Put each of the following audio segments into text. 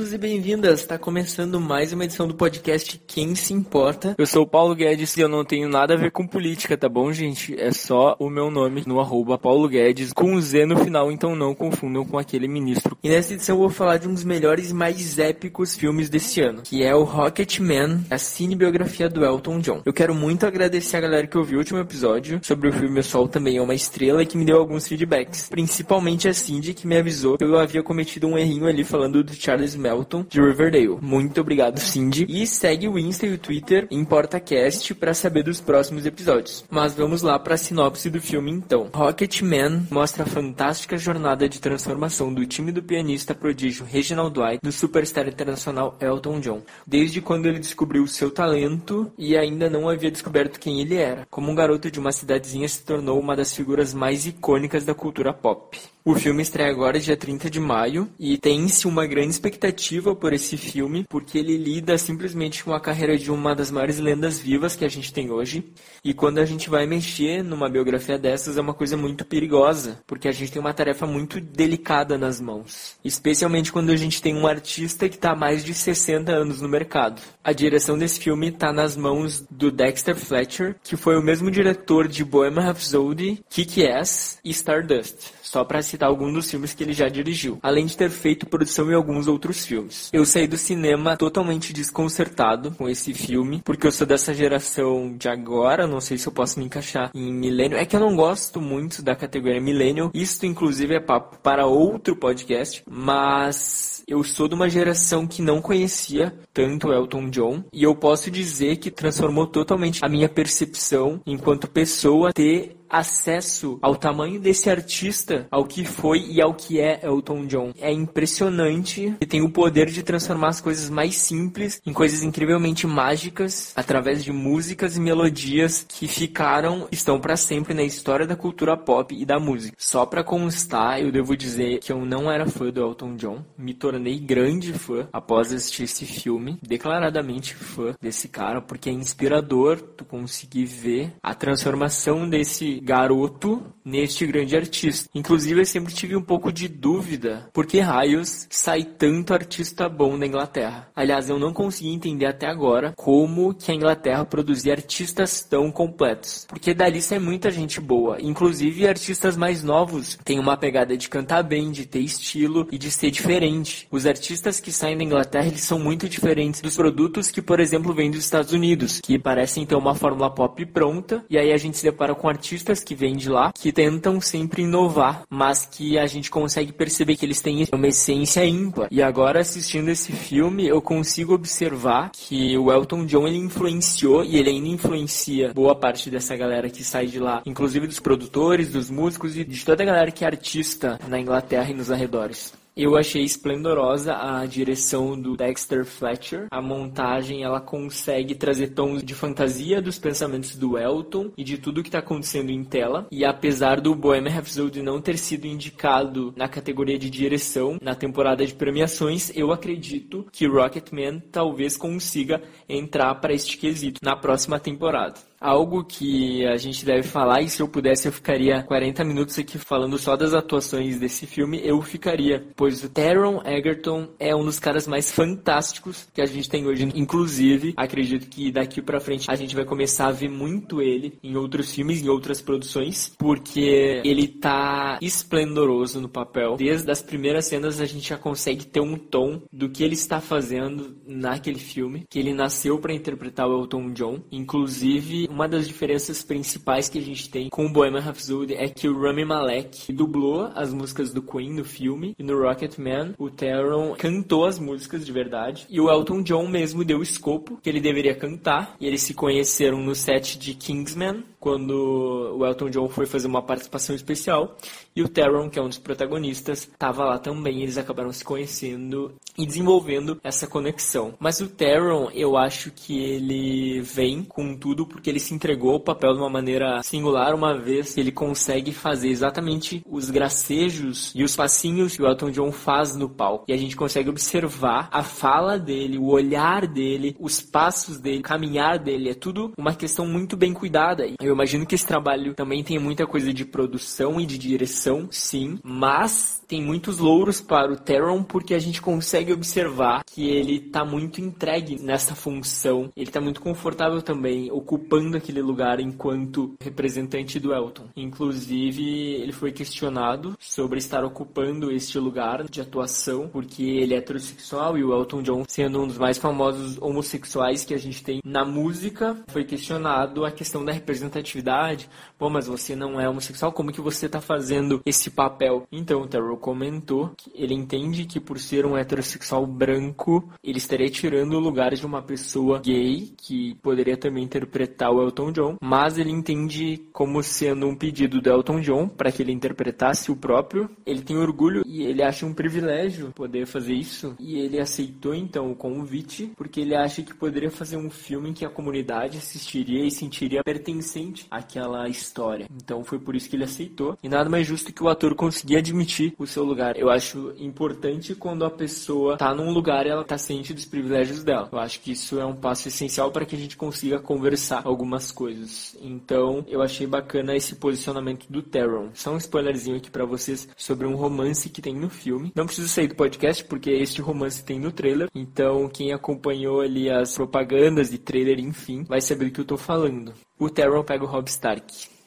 bem-vindos e bem-vindas. Está começando mais uma edição do podcast Quem Se Importa. Eu sou o Paulo Guedes e eu não tenho nada a ver com política, tá bom, gente? É só o meu nome no arroba Paulo Guedes, com um Z no final, então não confundam com aquele ministro. E nessa edição eu vou falar de um dos melhores e mais épicos filmes desse ano, que é o Rocketman, a cinebiografia do Elton John. Eu quero muito agradecer a galera que ouviu o último episódio sobre o filme O Sol Também é uma Estrela e que me deu alguns feedbacks. Principalmente a Cindy, que me avisou que eu havia cometido um errinho ali falando do Charles Melton de Riverdale. Muito obrigado, Cindy. E segue o Insta e o Twitter em PortaCast para saber dos próximos episódios. Mas vamos lá para a sinopse do filme então. Rocketman mostra a fantástica jornada de transformação do time do pianista prodígio Reginald Dwight no superstar internacional Elton John. Desde quando ele descobriu seu talento e ainda não havia descoberto quem ele era. Como um garoto de uma cidadezinha se tornou uma das figuras mais icônicas da cultura pop. O filme estreia agora dia 30 de maio e tem-se uma grande expectativa por esse filme, porque ele lida simplesmente com a carreira de uma das maiores lendas vivas que a gente tem hoje. E quando a gente vai mexer numa biografia dessas é uma coisa muito perigosa, porque a gente tem uma tarefa muito delicada nas mãos, especialmente quando a gente tem um artista que está há mais de 60 anos no mercado. A direção desse filme está nas mãos do Dexter Fletcher, que foi o mesmo diretor de Bohemian Rhapsody, Kick-Ass e Stardust só para citar alguns dos filmes que ele já dirigiu, além de ter feito produção em alguns outros filmes. Eu saí do cinema totalmente desconcertado com esse filme, porque eu sou dessa geração de agora, não sei se eu posso me encaixar em milênio. É que eu não gosto muito da categoria milênio, isto inclusive é papo para outro podcast, mas eu sou de uma geração que não conhecia tanto Elton John e eu posso dizer que transformou totalmente a minha percepção enquanto pessoa ter acesso ao tamanho desse artista, ao que foi e ao que é Elton John. É impressionante e tem o poder de transformar as coisas mais simples em coisas incrivelmente mágicas através de músicas e melodias que ficaram, estão para sempre na história da cultura pop e da música. Só para constar, eu devo dizer que eu não era fã do Elton John, me tornei grande fã após assistir esse filme, declaradamente fã desse cara, porque é inspirador tu conseguir ver a transformação desse garoto neste grande artista. Inclusive, eu sempre tive um pouco de dúvida por que raios sai tanto artista bom da Inglaterra. Aliás, eu não consegui entender até agora como que a Inglaterra produzia artistas tão completos. Porque dali sai muita gente boa. Inclusive, artistas mais novos têm uma pegada de cantar bem, de ter estilo e de ser diferente. Os artistas que saem da Inglaterra, eles são muito diferentes dos produtos que, por exemplo, vêm dos Estados Unidos, que parecem ter uma fórmula pop pronta, e aí a gente se depara com artistas que vêm de lá que tentam sempre inovar, mas que a gente consegue perceber que eles têm uma essência ímpar. E agora assistindo esse filme, eu consigo observar que o Elton John ele influenciou e ele ainda influencia boa parte dessa galera que sai de lá, inclusive dos produtores, dos músicos e de toda a galera que é artista na Inglaterra e nos arredores. Eu achei esplendorosa a direção do Dexter Fletcher. A montagem ela consegue trazer tons de fantasia dos pensamentos do Elton e de tudo que está acontecendo em tela. E apesar do Bohemian Rhapsody não ter sido indicado na categoria de direção na temporada de premiações, eu acredito que Rocketman talvez consiga entrar para este quesito na próxima temporada. Algo que a gente deve falar, e se eu pudesse eu ficaria 40 minutos aqui falando só das atuações desse filme, eu ficaria, pois o Taron Egerton é um dos caras mais fantásticos que a gente tem hoje. Inclusive, acredito que daqui para frente a gente vai começar a ver muito ele em outros filmes, em outras produções, porque ele tá esplendoroso no papel. Desde as primeiras cenas a gente já consegue ter um tom do que ele está fazendo naquele filme, que ele nasceu para interpretar o Elton John, inclusive uma das diferenças principais que a gente tem com o Bohemian Rhapsody é que o Rami Malek dublou as músicas do Queen no filme e no Rocketman o Taron cantou as músicas de verdade. E o Elton John mesmo deu o escopo que ele deveria cantar. E eles se conheceram no set de Kingsman quando o Elton John foi fazer uma participação especial e o Taron, que é um dos protagonistas, estava lá também. Eles acabaram se conhecendo e desenvolvendo essa conexão. Mas o Taron, eu acho que ele vem com tudo porque ele se entregou ao papel de uma maneira singular. Uma vez ele consegue fazer exatamente os gracejos e os passinhos que o Elton John faz no palco. E a gente consegue observar a fala dele, o olhar dele, os passos dele, o caminhar dele. É tudo uma questão muito bem cuidada. Eu Eu imagino que esse trabalho também tem muita coisa de produção e de direção, sim, mas tem muitos louros para o Teron porque a gente consegue observar que ele está muito entregue nessa função. Ele está muito confortável também ocupando aquele lugar enquanto representante do Elton. Inclusive, ele foi questionado sobre estar ocupando este lugar de atuação porque ele é heterossexual e o Elton John, sendo um dos mais famosos homossexuais que a gente tem na música, foi questionado a questão da representatividade atividade Pô, mas você não é homossexual, como que você está fazendo esse papel? Então, o Terrell comentou que ele entende que por ser um heterossexual branco, ele estaria tirando o lugar de uma pessoa gay, que poderia também interpretar o Elton John, mas ele entende como sendo um pedido do Elton John para que ele interpretasse o próprio. Ele tem orgulho e ele acha um privilégio poder fazer isso, e ele aceitou então o convite, porque ele acha que poderia fazer um filme em que a comunidade assistiria e sentiria pertencente àquela história. Então foi por isso que ele aceitou, e nada mais justo que o ator conseguir admitir o seu lugar. Eu acho importante quando a pessoa tá num lugar e ela tá ciente dos privilégios dela. Eu acho que isso é um passo essencial para que a gente consiga conversar algumas coisas. Então, eu achei bacana esse posicionamento do Teron. Só um spoilerzinho aqui para vocês sobre um romance que tem no filme. Não preciso sair do podcast porque este romance tem no trailer. Então, quem acompanhou ali as propagandas de trailer, enfim, vai saber do que eu tô falando. O Teron pega o Rob Stark.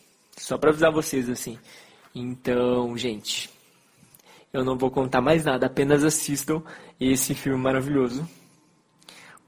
Só para avisar vocês assim. Então, gente, eu não vou contar mais nada, apenas assistam esse filme maravilhoso.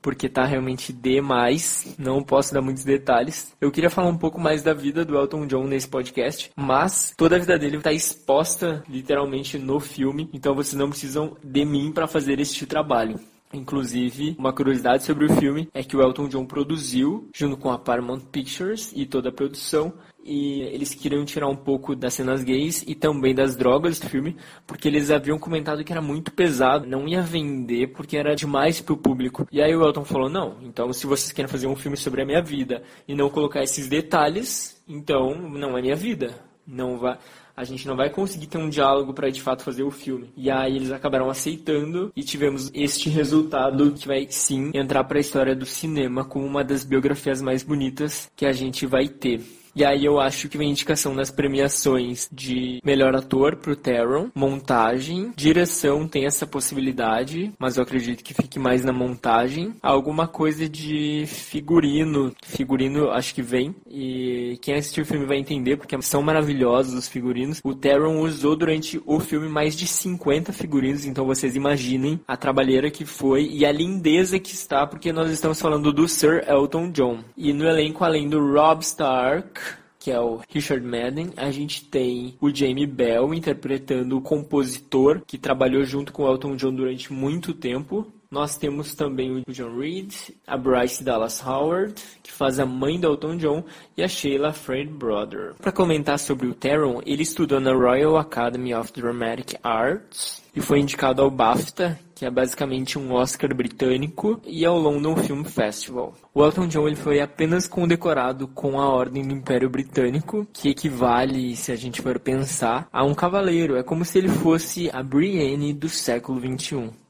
Porque tá realmente demais, não posso dar muitos detalhes. Eu queria falar um pouco mais da vida do Elton John nesse podcast, mas toda a vida dele está exposta literalmente no filme, então vocês não precisam de mim para fazer este trabalho. Inclusive, uma curiosidade sobre o filme é que o Elton John produziu, junto com a Paramount Pictures e toda a produção, e eles queriam tirar um pouco das cenas gays e também das drogas do filme, porque eles haviam comentado que era muito pesado, não ia vender porque era demais pro público. E aí o Elton falou: "Não, então se vocês querem fazer um filme sobre a minha vida e não colocar esses detalhes, então não é minha vida. Não vai a gente não vai conseguir ter um diálogo para de fato fazer o filme. E aí eles acabaram aceitando e tivemos este resultado que vai sim entrar para a história do cinema como uma das biografias mais bonitas que a gente vai ter. E aí eu acho que vem indicação nas premiações de melhor ator pro Taron, montagem, direção tem essa possibilidade, mas eu acredito que fique mais na montagem. Alguma coisa de figurino, figurino acho que vem e quem assistiu o filme vai entender porque são maravilhosos os figurinos. O Taron usou durante o filme mais de 50 figurinos, então vocês imaginem a trabalheira que foi e a lindeza que está, porque nós estamos falando do Sir Elton John. E no elenco além do Rob Stark, que é o Richard Madden. A gente tem o Jamie Bell interpretando o compositor que trabalhou junto com o Elton John durante muito tempo. Nós temos também o John Reed, a Bryce Dallas Howard, que faz a mãe do Elton John, e a Sheila Fred Brother. Para comentar sobre o Teron, ele estudou na Royal Academy of Dramatic Arts e foi indicado ao BAFTA, que é basicamente um Oscar britânico, e ao London Film Festival. O Elton John ele foi apenas condecorado com a Ordem do Império Britânico, que equivale, se a gente for pensar, a um cavaleiro. É como se ele fosse a Brienne do século XXI.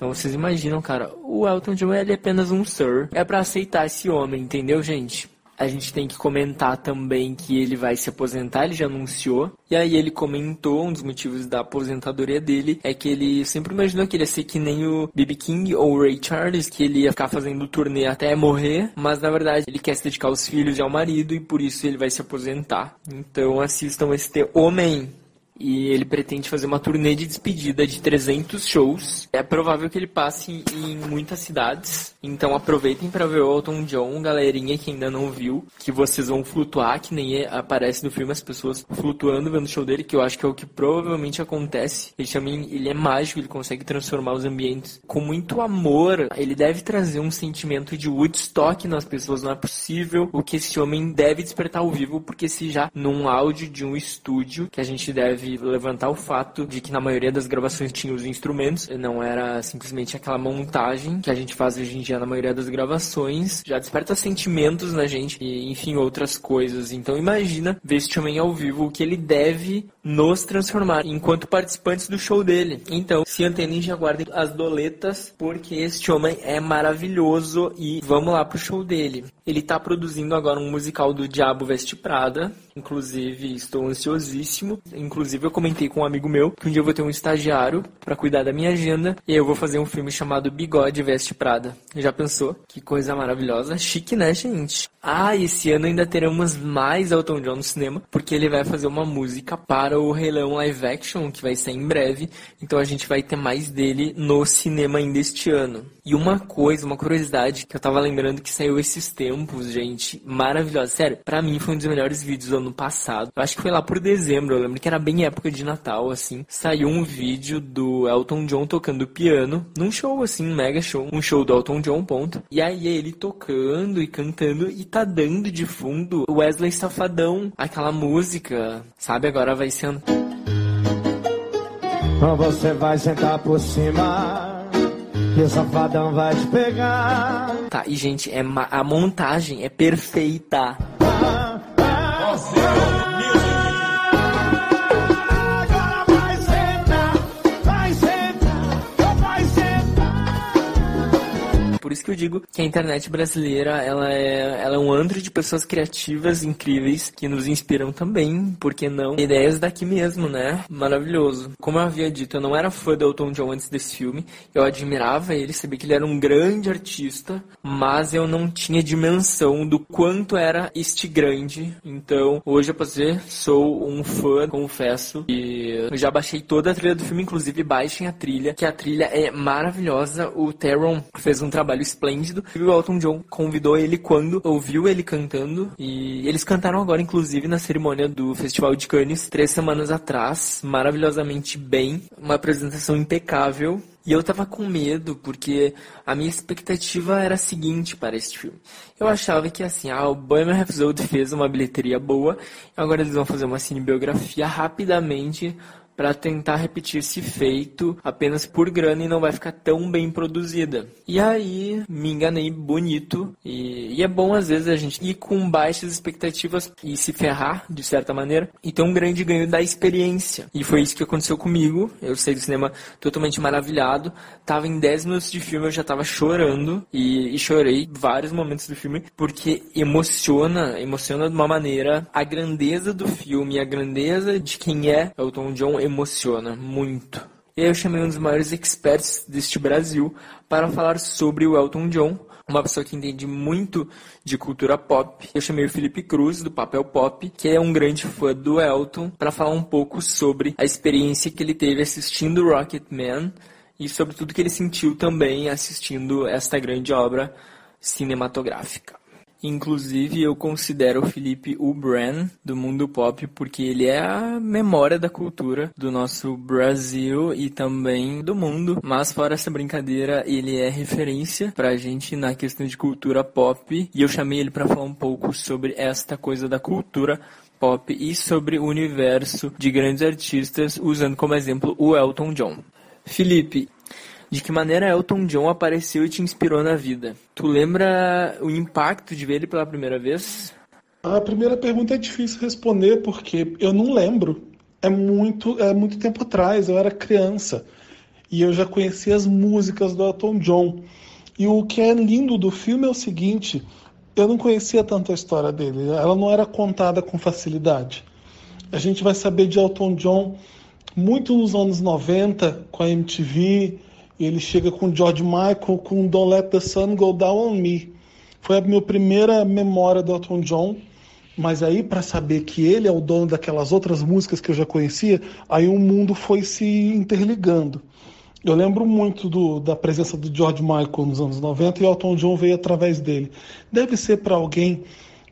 Então vocês imaginam, cara, o Elton John ele é apenas um Sir. É para aceitar esse homem, entendeu, gente? A gente tem que comentar também que ele vai se aposentar, ele já anunciou. E aí ele comentou, um dos motivos da aposentadoria dele é que ele sempre imaginou que ele ia ser que nem o B.B. King ou o Ray Charles, que ele ia ficar fazendo turnê até morrer, mas na verdade ele quer se dedicar aos filhos e ao marido e por isso ele vai se aposentar. Então assistam este homem e ele pretende fazer uma turnê de despedida de 300 shows. É provável que ele passe em muitas cidades, então aproveitem para ver o Elton John, galerinha que ainda não viu, que vocês vão flutuar, que nem aparece no filme as pessoas flutuando vendo o show dele, que eu acho que é o que provavelmente acontece. Ele chama, ele é mágico, ele consegue transformar os ambientes com muito amor. Ele deve trazer um sentimento de Woodstock nas pessoas, não é possível o que esse homem deve despertar ao vivo, porque se já num áudio de um estúdio que a gente deve de levantar o fato de que na maioria das gravações tinha os instrumentos, não era simplesmente aquela montagem que a gente faz hoje em dia na maioria das gravações. Já desperta sentimentos na gente e, enfim, outras coisas. Então imagina ver este homem ao vivo, o que ele deve nos transformar enquanto participantes do show dele. Então, se antenem já guardem as doletas, porque este homem é maravilhoso e vamos lá pro show dele. Ele tá produzindo agora um musical do Diabo Veste Prada, Inclusive, estou ansiosíssimo. Inclusive, eu comentei com um amigo meu que um dia eu vou ter um estagiário para cuidar da minha agenda e eu vou fazer um filme chamado Bigode Veste Prada. Já pensou? Que coisa maravilhosa. Chique, né, gente? Ah, esse ano ainda teremos mais Elton John no cinema, porque ele vai fazer uma música para o Rei Leão Live Action, que vai sair em breve. Então a gente vai ter mais dele no cinema ainda este ano. E uma coisa, uma curiosidade que eu tava lembrando que saiu esses tempos, gente, maravilhosa. Sério, pra mim foi um dos melhores vídeos do ano passado. Eu acho que foi lá por dezembro, eu lembro que era bem época de Natal, assim. Saiu um vídeo do Elton John tocando piano, num show, assim, um mega show. Um show do Elton John, ponto. E aí ele tocando e cantando e tá dando de fundo Wesley Safadão, aquela música, sabe? Agora vai sendo. Você vai sentar por cima, que safadão vai te pegar. Tá, e gente, é a montagem é perfeita. Ah, Por isso que eu digo que a internet brasileira ela é, ela é um antro de pessoas criativas, incríveis, que nos inspiram também, porque não? Ideias daqui mesmo, né? Maravilhoso. Como eu havia dito, eu não era fã do Elton John antes desse filme. Eu admirava ele, sabia que ele era um grande artista, mas eu não tinha dimensão do quanto era este grande. Então, hoje eu posso dizer, sou um fã, confesso. E eu já baixei toda a trilha do filme, inclusive baixem a trilha, que a trilha é maravilhosa. O Teron fez um trabalho esplêndido. E o Elton John convidou ele quando ouviu ele cantando. E eles cantaram agora, inclusive, na cerimônia do Festival de Cannes, três semanas atrás, maravilhosamente bem. Uma apresentação impecável. E eu tava com medo, porque a minha expectativa era a seguinte para este filme. Eu achava que assim, ah, o Bohemian Rhapsody fez uma bilheteria boa, agora eles vão fazer uma cinebiografia rapidamente para tentar repetir esse feito apenas por grana e não vai ficar tão bem produzida. E aí me enganei bonito e, e, é bom às vezes a gente ir com baixas expectativas e se ferrar de certa maneira e ter um grande ganho da experiência. E foi isso que aconteceu comigo. Eu saí do cinema totalmente maravilhado. Tava em 10 minutos de filme, eu já tava chorando e, e chorei vários momentos do filme porque emociona, emociona de uma maneira a grandeza do filme, a grandeza de quem é Elton John emociona muito. E aí eu chamei um dos maiores experts deste Brasil para falar sobre o Elton John, uma pessoa que entende muito de cultura pop. Eu chamei o Felipe Cruz, do Papel Pop, que é um grande fã do Elton, para falar um pouco sobre a experiência que ele teve assistindo Rocket Man e sobre tudo que ele sentiu também assistindo esta grande obra cinematográfica. Inclusive, eu considero o Felipe o Bran do mundo pop porque ele é a memória da cultura do nosso Brasil e também do mundo. Mas fora essa brincadeira, ele é referência pra gente na questão de cultura pop e eu chamei ele para falar um pouco sobre esta coisa da cultura pop e sobre o universo de grandes artistas, usando como exemplo o Elton John. Felipe, de que maneira Elton John apareceu e te inspirou na vida? Tu lembra o impacto de ver ele pela primeira vez? A primeira pergunta é difícil responder porque eu não lembro. É muito, é muito tempo atrás, eu era criança e eu já conhecia as músicas do Elton John. E o que é lindo do filme é o seguinte: eu não conhecia tanto a história dele, ela não era contada com facilidade. A gente vai saber de Elton John muito nos anos 90, com a MTV, ele chega com George Michael com Don't Let the Sun Go Down on Me. Foi a minha primeira memória do Elton John, mas aí para saber que ele é o dono daquelas outras músicas que eu já conhecia, aí o mundo foi se interligando. Eu lembro muito do, da presença do George Michael nos anos 90 e Elton John veio através dele. Deve ser para alguém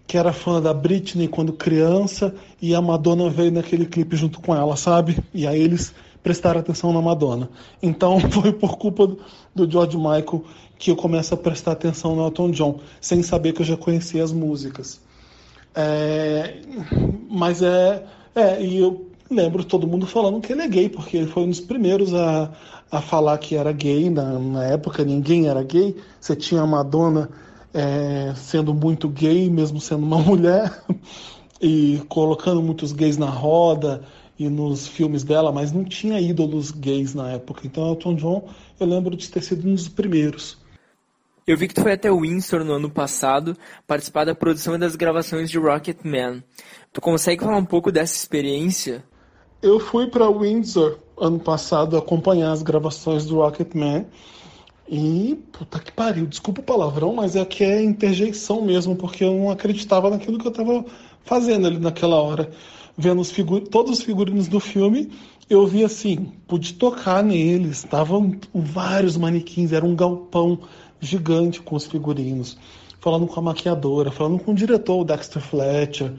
que era fã da Britney quando criança e a Madonna veio naquele clipe junto com ela, sabe? E aí eles prestar atenção na Madonna. Então foi por culpa do George Michael que eu começo a prestar atenção no Elton John, sem saber que eu já conhecia as músicas. É, mas é, é, e eu lembro todo mundo falando que ele é gay, porque ele foi um dos primeiros a, a falar que era gay. Na, na época ninguém era gay. Você tinha a Madonna é, sendo muito gay, mesmo sendo uma mulher, e colocando muitos gays na roda e nos filmes dela, mas não tinha ídolos gays na época. Então Elton John, eu lembro de ter sido um dos primeiros. Eu vi que tu foi até Windsor no ano passado participar da produção e das gravações de Rocket Man. Tu consegue falar um pouco dessa experiência? Eu fui para Windsor ano passado acompanhar as gravações do Rocket Man. E, puta que pariu, desculpa o palavrão, mas é que é interjeição mesmo, porque eu não acreditava naquilo que eu estava fazendo ali naquela hora. Vendo os todos os figurinos do filme, eu vi assim, pude tocar neles, estavam vários manequins, era um galpão gigante com os figurinos. Falando com a maquiadora, falando com o diretor, o Dexter Fletcher,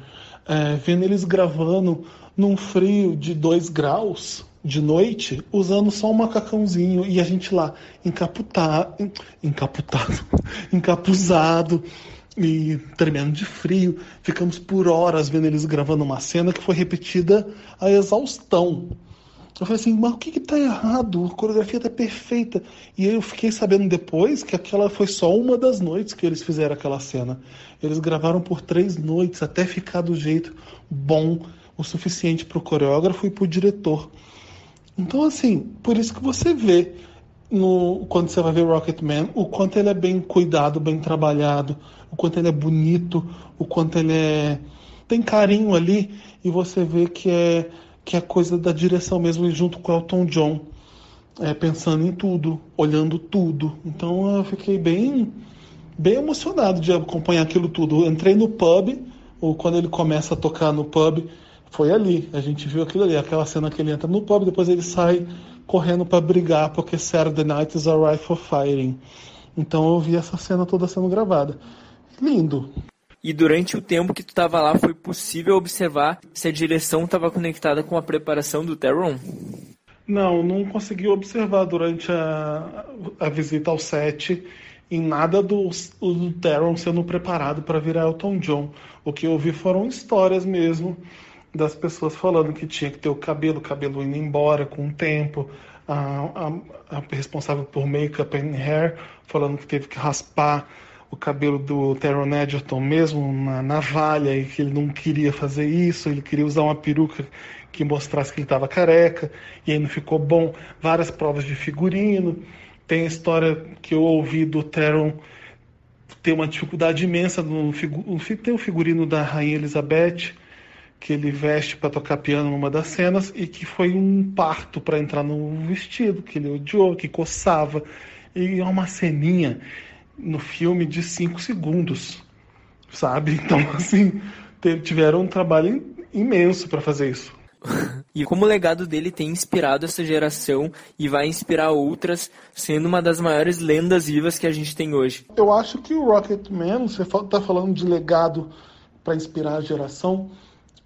é, vendo eles gravando num frio de 2 graus de noite, usando só um macacãozinho e a gente lá encaputado, encaputado, encapuzado e tremendo de frio. Ficamos por horas vendo eles gravando uma cena que foi repetida a exaustão. Eu falei assim, mas o que está errado? A coreografia está perfeita. E eu fiquei sabendo depois que aquela foi só uma das noites que eles fizeram aquela cena. Eles gravaram por três noites até ficar do jeito bom o suficiente para o coreógrafo e para o diretor. Então, assim, por isso que você vê no, quando você vai ver Rocketman, o quanto ele é bem cuidado, bem trabalhado, o quanto ele é bonito, o quanto ele é tem carinho ali e você vê que é que é coisa da direção mesmo junto com Elton John, é, pensando em tudo, olhando tudo. Então eu fiquei bem bem emocionado de acompanhar aquilo tudo. Eu entrei no pub, ou quando ele começa a tocar no pub, foi ali. A gente viu aquilo ali, aquela cena que ele entra no pub, depois ele sai correndo para brigar, porque Saturday Night is alright for fighting. Então eu vi essa cena toda sendo gravada. Lindo. E durante o tempo que tu estava lá, foi possível observar se a direção estava conectada com a preparação do Terron? Não, não consegui observar durante a, a visita ao set em nada do, do Terron sendo preparado para virar Elton John. O que eu vi foram histórias mesmo das pessoas falando que tinha que ter o cabelo, o cabelo indo embora com o tempo, a, a, a responsável por make-up and hair falando que teve que raspar o cabelo do Teron Edgerton mesmo na navalha e que ele não queria fazer isso, ele queria usar uma peruca que mostrasse que ele estava careca e aí não ficou bom. Várias provas de figurino. Tem a história que eu ouvi do Teron ter uma dificuldade imensa no, tem o figurino da Rainha Elizabeth que ele veste para tocar piano numa das cenas e que foi um parto para entrar no vestido, que ele odiou, que coçava. E é uma ceninha no filme de cinco segundos, sabe? Então, assim, tiveram um trabalho imenso para fazer isso. e como o legado dele tem inspirado essa geração e vai inspirar outras, sendo uma das maiores lendas vivas que a gente tem hoje. Eu acho que o Rocket Man, você está falando de legado para inspirar a geração,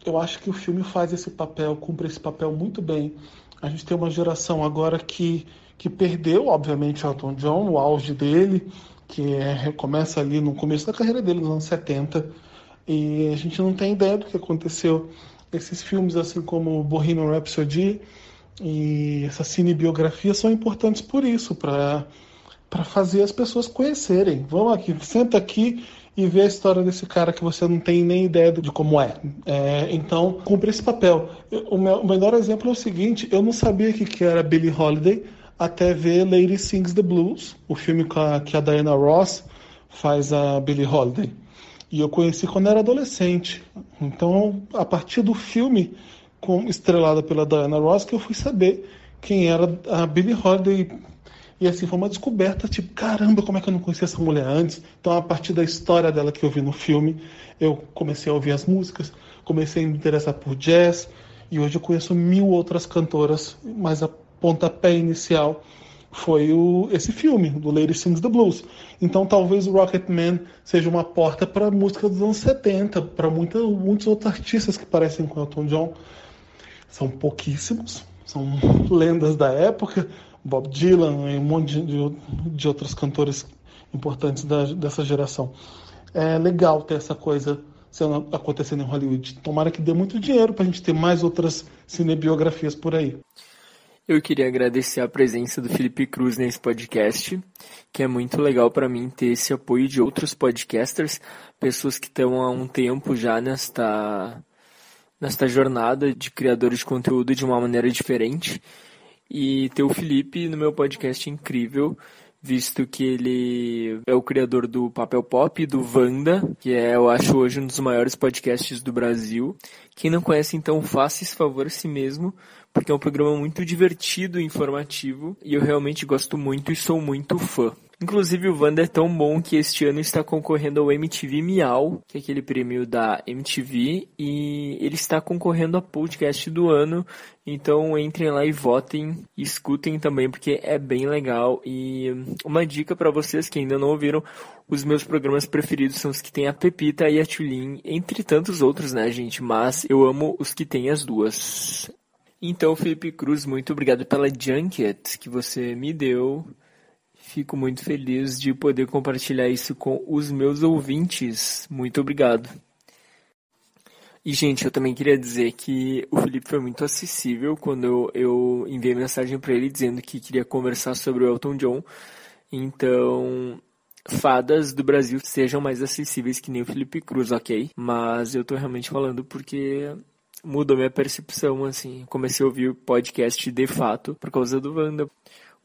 eu acho que o filme faz esse papel, cumpre esse papel muito bem. A gente tem uma geração agora que, que perdeu, obviamente, Elton John, o auge dele, que é, começa ali no começo da carreira dele, nos anos 70, e a gente não tem ideia do que aconteceu. Esses filmes, assim como Bohemian Rhapsody e essa cinebiografia, são importantes por isso, para fazer as pessoas conhecerem. Vamos aqui, senta aqui e ver a história desse cara que você não tem nem ideia de como é. é então, cumpre esse papel. O, meu, o melhor exemplo é o seguinte: eu não sabia que, que era Billie Holiday até ver Lady Sings the Blues, o filme com a, que a Diana Ross faz a Billie Holiday. E eu conheci quando era adolescente. Então, a partir do filme com, estrelada pela Diana Ross, que eu fui saber quem era a Billie Holiday e assim, foi uma descoberta, tipo, caramba, como é que eu não conhecia essa mulher antes? Então, a partir da história dela que eu vi no filme, eu comecei a ouvir as músicas, comecei a me interessar por jazz, e hoje eu conheço mil outras cantoras, mas a pontapé inicial foi o, esse filme, do Lady Sings the Blues. Então, talvez o Rocket Man seja uma porta para música dos anos 70, para muitos outros artistas que parecem com Elton John. São pouquíssimos, são lendas da época, Bob Dylan e um monte de, de outros cantores importantes da, dessa geração. É legal ter essa coisa sendo acontecendo em Hollywood. Tomara que dê muito dinheiro para a gente ter mais outras cinebiografias por aí. Eu queria agradecer a presença do Felipe Cruz nesse podcast, que é muito legal para mim ter esse apoio de outros podcasters, pessoas que estão há um tempo já nesta nesta jornada de criadores de conteúdo de uma maneira diferente. E ter o Felipe no meu podcast incrível, visto que ele é o criador do Papel Pop, do Vanda, que é, eu acho, hoje um dos maiores podcasts do Brasil. Quem não conhece, então, faça esse favor a si mesmo, porque é um programa muito divertido e informativo, e eu realmente gosto muito e sou muito fã. Inclusive o Wanda é tão bom que este ano está concorrendo ao MTV Miau, que é aquele prêmio da MTV, e ele está concorrendo a podcast do ano. Então entrem lá e votem, e escutem também porque é bem legal. E uma dica para vocês que ainda não ouviram, os meus programas preferidos são os que tem a Pepita e a Tulin, entre tantos outros, né, gente? Mas eu amo os que tem as duas. Então, Felipe Cruz, muito obrigado pela junket que você me deu. Fico muito feliz de poder compartilhar isso com os meus ouvintes. Muito obrigado. E, gente, eu também queria dizer que o Felipe foi muito acessível quando eu, enviei mensagem para ele dizendo que queria conversar sobre o Elton John. Então, fadas do Brasil sejam mais acessíveis que nem o Felipe Cruz, ok? Mas eu tô realmente falando porque mudou minha percepção, assim. Comecei a ouvir o podcast de fato por causa do Wanda.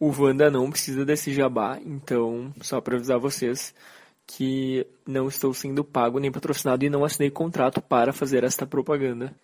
O Wanda não precisa desse jabá, então, só para avisar vocês que não estou sendo pago nem patrocinado e não assinei contrato para fazer esta propaganda.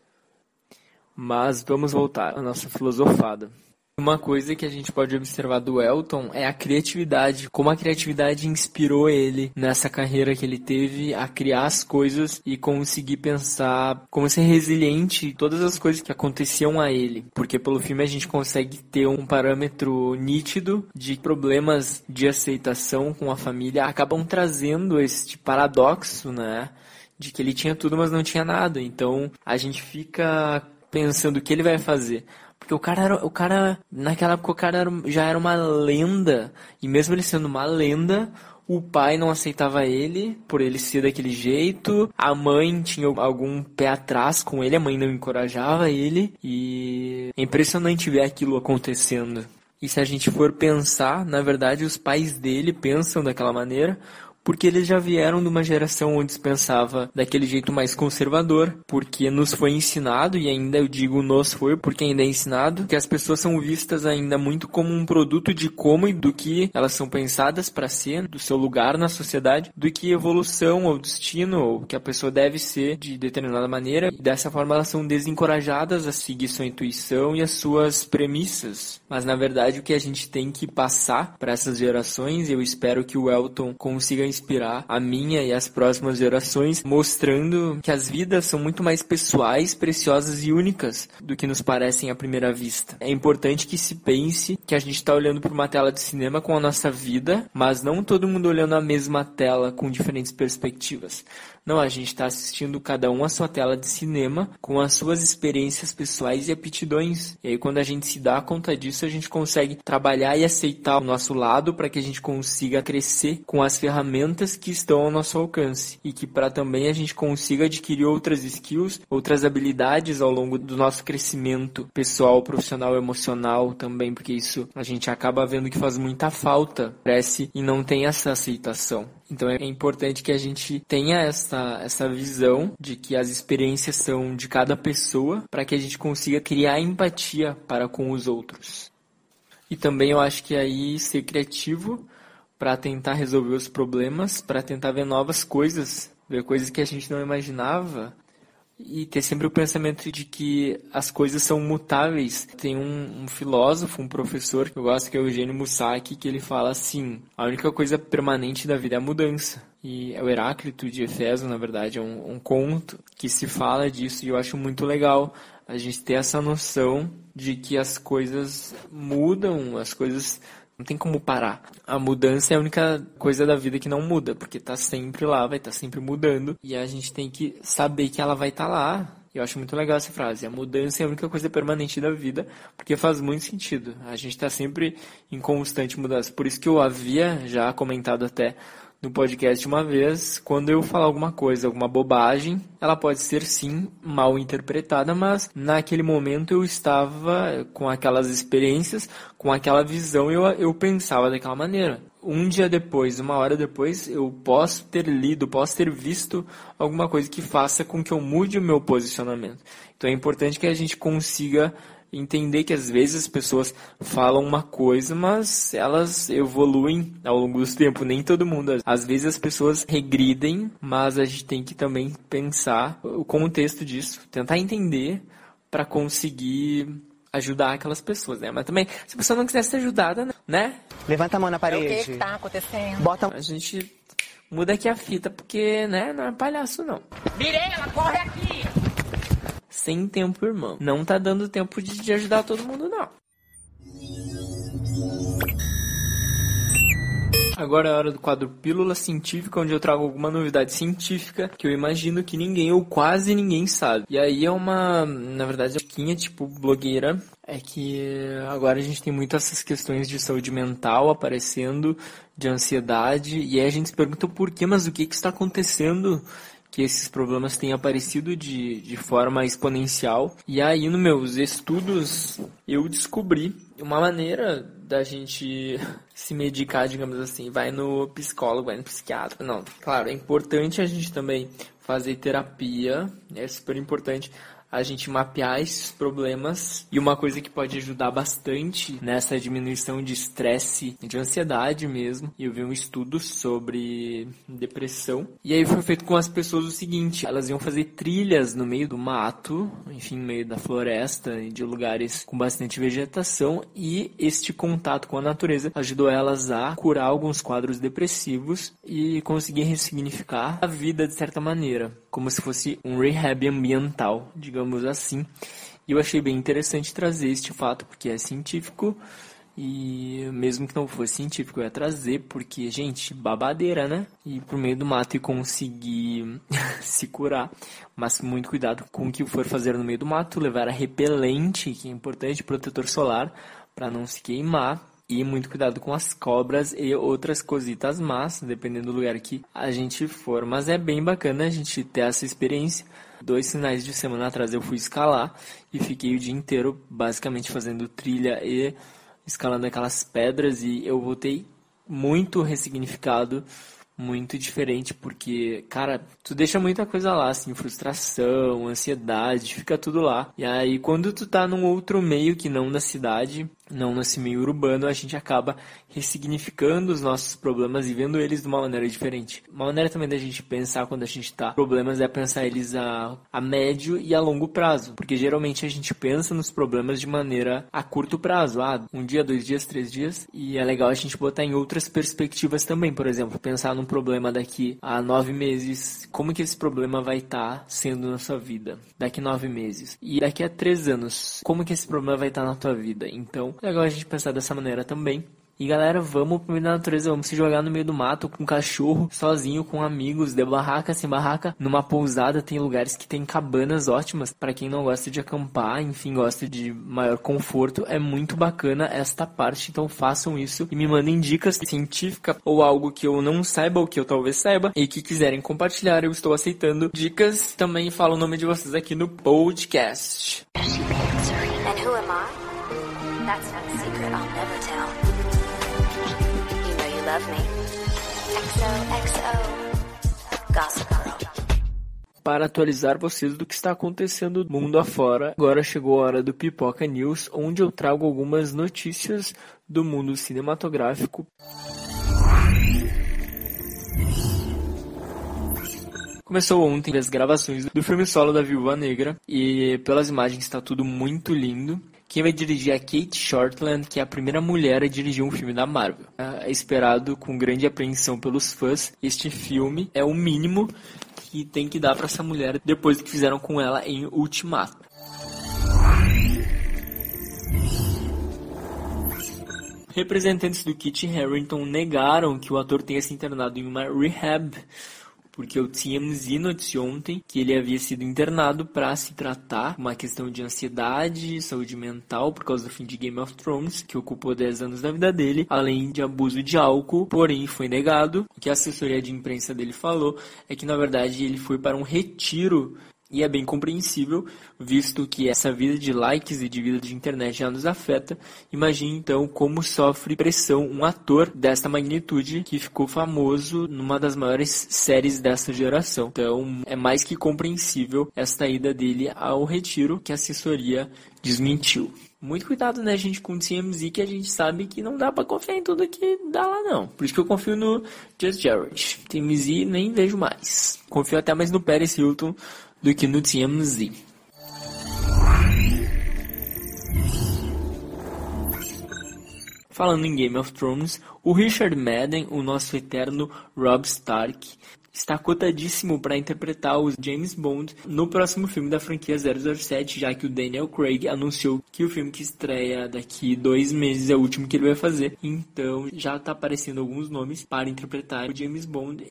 Mas vamos voltar à nossa filosofada. Uma coisa que a gente pode observar do Elton é a criatividade, como a criatividade inspirou ele nessa carreira que ele teve a criar as coisas e conseguir pensar, como ser resiliente todas as coisas que aconteciam a ele. Porque pelo filme a gente consegue ter um parâmetro nítido de problemas de aceitação com a família acabam trazendo este paradoxo, né? De que ele tinha tudo, mas não tinha nada. Então a gente fica pensando o que ele vai fazer. Porque o cara era, o cara, naquela época o cara era, já era uma lenda. E mesmo ele sendo uma lenda, o pai não aceitava ele por ele ser daquele jeito. A mãe tinha algum pé atrás com ele, a mãe não encorajava ele. E é impressionante ver aquilo acontecendo. E se a gente for pensar, na verdade os pais dele pensam daquela maneira, porque eles já vieram de uma geração onde se pensava daquele jeito mais conservador, porque nos foi ensinado, e ainda eu digo nos foi porque ainda é ensinado, que as pessoas são vistas ainda muito como um produto de como e do que elas são pensadas para ser, do seu lugar na sociedade, do que evolução ou destino, ou que a pessoa deve ser de determinada maneira, e dessa forma elas são desencorajadas a seguir sua intuição e as suas premissas. Mas na verdade o que a gente tem que passar para essas gerações, eu espero que o Elton consiga inspirar a minha e as próximas gerações, mostrando que as vidas são muito mais pessoais, preciosas e únicas do que nos parecem à primeira vista. É importante que se pense que a gente está olhando para uma tela de cinema com a nossa vida, mas não todo mundo olhando a mesma tela com diferentes perspectivas. Não, a gente está assistindo cada um a sua tela de cinema com as suas experiências pessoais e aptidões. E aí, quando a gente se dá conta disso, a gente consegue trabalhar e aceitar o nosso lado para que a gente consiga crescer com as ferramentas que estão ao nosso alcance e que para também a gente consiga adquirir outras skills, outras habilidades ao longo do nosso crescimento pessoal, profissional, emocional também, porque isso a gente acaba vendo que faz muita falta, cresce e não tem essa aceitação. Então é importante que a gente tenha essa, essa visão de que as experiências são de cada pessoa para que a gente consiga criar empatia para com os outros. E também eu acho que aí ser criativo para tentar resolver os problemas, para tentar ver novas coisas, ver coisas que a gente não imaginava, e ter sempre o pensamento de que as coisas são mutáveis. Tem um, um, filósofo, um professor que eu gosto, que é o Eugênio Musaki, que ele fala assim: a única coisa permanente da vida é a mudança. E é o Heráclito de Efeso, na verdade, é um, um conto que se fala disso e eu acho muito legal a gente ter essa noção de que as coisas mudam, as coisas não tem como parar. A mudança é a única coisa da vida que não muda, porque tá sempre lá, vai estar tá sempre mudando. E a gente tem que saber que ela vai estar tá lá. Eu acho muito legal essa frase. A mudança é a única coisa permanente da vida, porque faz muito sentido. A gente está sempre em constante mudança. Por isso que eu havia já comentado até no podcast uma vez, quando eu falar alguma coisa, alguma bobagem, ela pode ser sim mal interpretada, mas naquele momento eu estava com aquelas experiências, com aquela visão, eu, eu pensava daquela maneira um dia depois, uma hora depois, eu posso ter lido, posso ter visto alguma coisa que faça com que eu mude o meu posicionamento. Então é importante que a gente consiga entender que às vezes as pessoas falam uma coisa, mas elas evoluem ao longo do tempo, nem todo mundo. Às vezes as pessoas regridem, mas a gente tem que também pensar o contexto disso, tentar entender para conseguir ajudar aquelas pessoas, né? Mas também, se a pessoa não quiser ser ajudada, né? Levanta a mão na parede. É o que, que tá acontecendo? Bota A gente muda aqui a fita, porque, né, não é palhaço, não. Mirela, corre aqui! Sem tempo, irmão. Não tá dando tempo de, de ajudar todo mundo, não. Agora é a hora do quadro Pílula Científica, onde eu trago alguma novidade científica que eu imagino que ninguém ou quase ninguém sabe. E aí é uma, na verdade, é tipo blogueira. É que agora a gente tem muitas essas questões de saúde mental aparecendo, de ansiedade, e aí a gente se pergunta por quê, mas o que, que está acontecendo que esses problemas têm aparecido de, de forma exponencial. E aí, nos meus estudos, eu descobri uma maneira da gente se medicar, digamos assim. Vai no psicólogo, vai no psiquiatra. Não, claro, é importante a gente também fazer terapia, é super importante a gente mapear esses problemas. E uma coisa que pode ajudar bastante nessa diminuição de estresse, de ansiedade mesmo. Eu vi um estudo sobre depressão. E aí foi feito com as pessoas o seguinte: elas iam fazer trilhas no meio do mato, enfim, no meio da floresta e de lugares com bastante vegetação. E este contato com a natureza ajudou elas a curar alguns quadros depressivos e conseguir ressignificar a vida de certa maneira, como se fosse um rehab ambiental, digamos assim. E eu achei bem interessante trazer este fato, porque é científico. E mesmo que não fosse científico, eu ia trazer, porque, gente, babadeira, né? Ir pro meio do mato e conseguir se curar. Mas muito cuidado com o que for fazer no meio do mato, levar a repelente, que é importante, protetor solar, para não se queimar. E muito cuidado com as cobras e outras cositas más, dependendo do lugar que a gente for. Mas é bem bacana a gente ter essa experiência dois finais de semana atrás eu fui escalar e fiquei o dia inteiro basicamente fazendo trilha e escalando aquelas pedras e eu voltei muito ressignificado, muito diferente, porque, cara, tu deixa muita coisa lá, assim, frustração, ansiedade, fica tudo lá. E aí, quando tu tá num outro meio que não da cidade, não nesse meio urbano, a gente acaba ressignificando os nossos problemas e vendo eles de uma maneira diferente. Uma maneira também da gente pensar quando a gente tá problemas é pensar eles a, a médio e a longo prazo, porque geralmente a gente pensa nos problemas de maneira a curto prazo, ah, um dia, dois dias, três dias, e é legal a gente botar em outras perspectivas também, por exemplo, pensar num problema daqui a nove meses, como que esse problema vai estar tá sendo na sua vida daqui a nove meses, e daqui a três anos, como que esse problema vai estar tá na tua vida, então legal a gente pensar dessa maneira também. E galera, vamos pro meio da natureza, vamos se jogar no meio do mato com um cachorro, sozinho, com amigos, de barraca, sem barraca, numa pousada. Tem lugares que tem cabanas ótimas para quem não gosta de acampar, enfim, gosta de maior conforto. É muito bacana esta parte, então façam isso e me mandem dicas científicas ou algo que eu não saiba ou que eu talvez saiba e que quiserem compartilhar. Eu estou aceitando dicas. Também falo o nome de vocês aqui no podcast. And who am I? Love me. XOXO. Gossip Girl. Para atualizar vocês do que está acontecendo mundo afora, agora chegou a hora do Pipoca News, onde eu trago algumas notícias do mundo cinematográfico. Começou ontem as gravações do filme solo da Viúva Negra e pelas imagens está tudo muito lindo. Quem vai dirigir é Kate Shortland, que é a primeira mulher a dirigir um filme da Marvel. É esperado com grande apreensão pelos fãs. Este filme é o mínimo que tem que dar para essa mulher depois do que fizeram com ela em Ultimato. Representantes do Kit Harington negaram que o ator tenha se internado em uma rehab porque o TMZ noticiou ontem que ele havia sido internado para se tratar uma questão de ansiedade, saúde mental por causa do fim de Game of Thrones, que ocupou 10 anos da vida dele, além de abuso de álcool, porém foi negado. O que a assessoria de imprensa dele falou é que na verdade ele foi para um retiro e é bem compreensível, visto que essa vida de likes e de vida de internet já nos afeta. Imagine então como sofre pressão um ator desta magnitude que ficou famoso numa das maiores séries desta geração. Então é mais que compreensível esta ida dele ao retiro que a assessoria desmentiu. Muito cuidado, né, gente, com o TMZ, que a gente sabe que não dá para confiar em tudo que dá lá, não. Por isso que eu confio no Just Jared. TMZ nem vejo mais. Confio até mais no Paris Hilton do que no TMZ. Falando em Game of Thrones, o Richard Madden, o nosso eterno Rob Stark, está cotadíssimo para interpretar o James Bond no próximo filme da franquia 007, já que o Daniel Craig anunciou que o filme que estreia daqui dois meses é o último que ele vai fazer. Então já está aparecendo alguns nomes para interpretar o James Bond.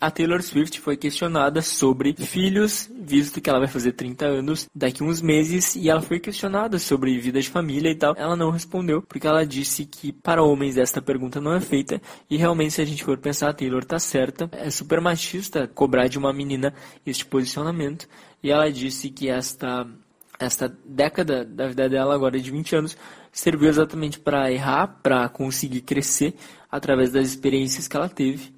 A Taylor Swift foi questionada sobre filhos, visto que ela vai fazer 30 anos daqui uns meses, e ela foi questionada sobre vida de família e tal. Ela não respondeu, porque ela disse que para homens esta pergunta não é feita, e realmente se a gente for pensar, a Taylor tá certa. É super machista cobrar de uma menina este posicionamento, e ela disse que esta esta década da vida dela, agora de 20 anos, serviu exatamente para errar, para conseguir crescer através das experiências que ela teve.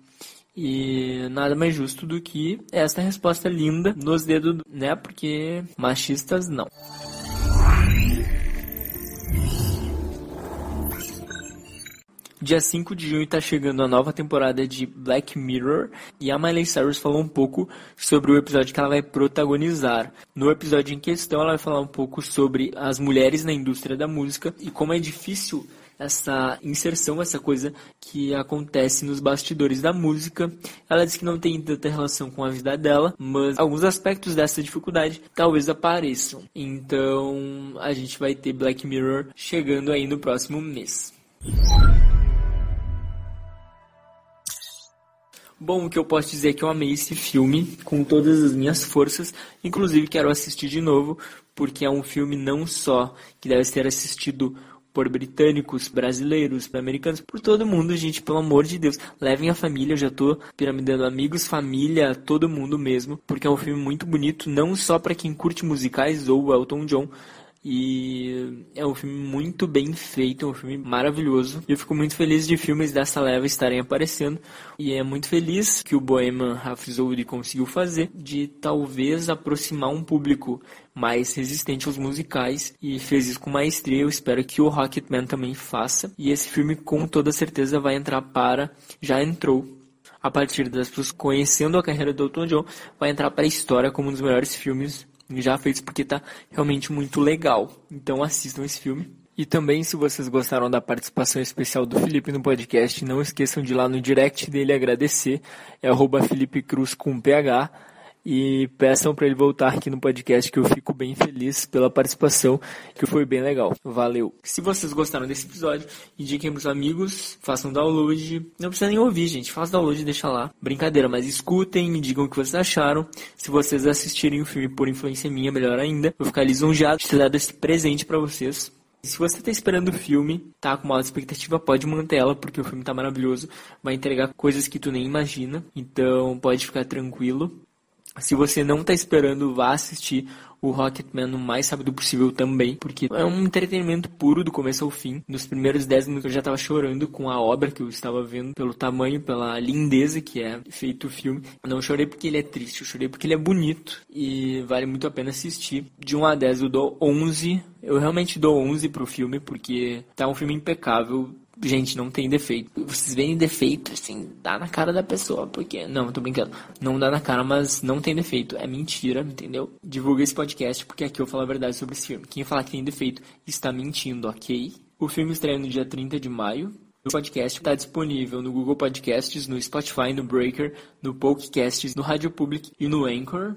E nada mais justo do que esta resposta linda nos dedos, né? Porque machistas não. Dia 5 de junho está chegando a nova temporada de Black Mirror e a Miley Cyrus falou um pouco sobre o episódio que ela vai protagonizar. No episódio em questão, ela vai falar um pouco sobre as mulheres na indústria da música e como é difícil essa inserção, essa coisa que acontece nos bastidores da música. Ela diz que não tem tanta relação com a vida dela, mas alguns aspectos dessa dificuldade talvez apareçam. Então a gente vai ter Black Mirror chegando aí no próximo mês. Bom, o que eu posso dizer é que eu amei esse filme com todas as minhas forças, inclusive quero assistir de novo, porque é um filme não só que deve ser assistido por britânicos, brasileiros, americanos, por todo mundo, gente, pelo amor de Deus. Levem a família, eu já tô piramidando amigos, família, todo mundo mesmo, porque é um filme muito bonito, não só para quem curte musicais ou Elton John, e é um filme muito bem feito, é um filme maravilhoso. Eu fico muito feliz de filmes dessa leva estarem aparecendo. E é muito feliz que o Bohemian Rhapsody conseguiu fazer de talvez aproximar um público mais resistente aos musicais e fez isso com maestria. Eu espero que o Rocketman também faça. E esse filme com toda certeza vai entrar para, já entrou a partir das pessoas conhecendo a carreira do Elton John, vai entrar para a história como um dos melhores filmes já feitos porque tá realmente muito legal. Então assistam esse filme. E também, se vocês gostaram da participação especial do Felipe no podcast, não esqueçam de ir lá no direct dele agradecer. É arroba Felipe Cruz com PH e peçam para ele voltar aqui no podcast que eu fico bem feliz pela participação, que foi bem legal. Valeu. Se vocês gostaram desse episódio, indiquem pros amigos, façam download. Não precisa nem ouvir, gente. Faça download e deixa lá. Brincadeira, mas escutem, me digam o que vocês acharam. Se vocês assistirem o filme por influência minha, melhor ainda. Vou ficar lisonjeado de ter dado esse presente para vocês. Se você está esperando o filme, tá com uma alta expectativa, pode manter ela, porque o filme tá maravilhoso. Vai entregar coisas que tu nem imagina. Então pode ficar tranquilo. Se você não está esperando, vá assistir o Rocketman o mais rápido possível também, porque é um entretenimento puro do começo ao fim. Nos primeiros 10 minutos eu já estava chorando com a obra que eu estava vendo, pelo tamanho, pela lindeza que é feito o filme. Eu não chorei porque ele é triste, eu chorei porque ele é bonito e vale muito a pena assistir. De 1 a 10 eu dou 11. Eu realmente dou 11 pro filme porque tá um filme impecável gente, não tem defeito. Vocês veem defeito, assim, dá na cara da pessoa, porque. Não, tô brincando. Não dá na cara, mas não tem defeito. É mentira, entendeu? Divulga esse podcast, porque aqui eu falo a verdade sobre esse filme. Quem falar que tem defeito está mentindo, ok? O filme estreia no dia 30 de maio. O podcast está disponível no Google Podcasts, no Spotify, no Breaker, no Pokecasts, no Rádio Public e no Anchor.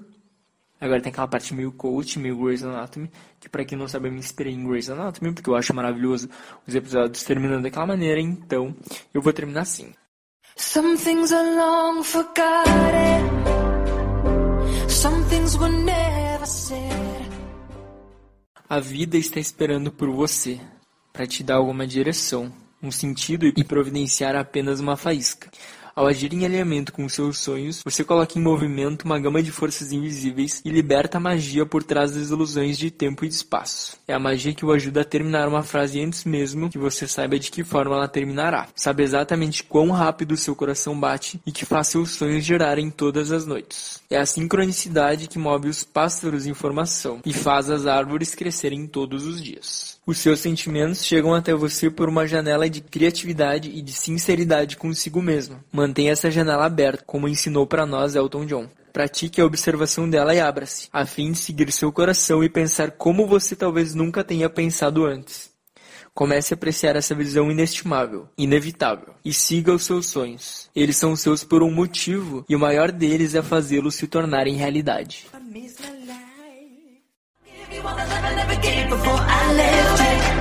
Agora tem aquela parte meio coach, meio Grey's Anatomy, que pra quem não sabe eu me inspirei em Grey's Anatomy, porque eu acho maravilhoso os episódios terminando daquela maneira, então eu vou terminar assim. Some things are long forgotten. Some things were never said. A vida está esperando por você, para te dar alguma direção, um sentido e providenciar apenas uma faísca. Ao agir em alinhamento com seus sonhos, você coloca em movimento uma gama de forças invisíveis e liberta a magia por trás das ilusões de tempo e de espaço. É a magia que o ajuda a terminar uma frase antes mesmo que você saiba de que forma ela terminará. Sabe exatamente quão rápido seu coração bate e que faz seus sonhos girarem todas as noites. É a sincronicidade que move os pássaros em formação e faz as árvores crescerem todos os dias. Os seus sentimentos chegam até você por uma janela de criatividade e de sinceridade consigo mesmo. Mantenha essa janela aberta, como ensinou para nós Elton John. Pratique a observação dela e abra-se, a fim de seguir seu coração e pensar como você talvez nunca tenha pensado antes. Comece a apreciar essa visão inestimável, inevitável, e siga os seus sonhos. Eles são seus por um motivo, e o maior deles é fazê-los se tornarem realidade. You wanna live, I never gave before I left.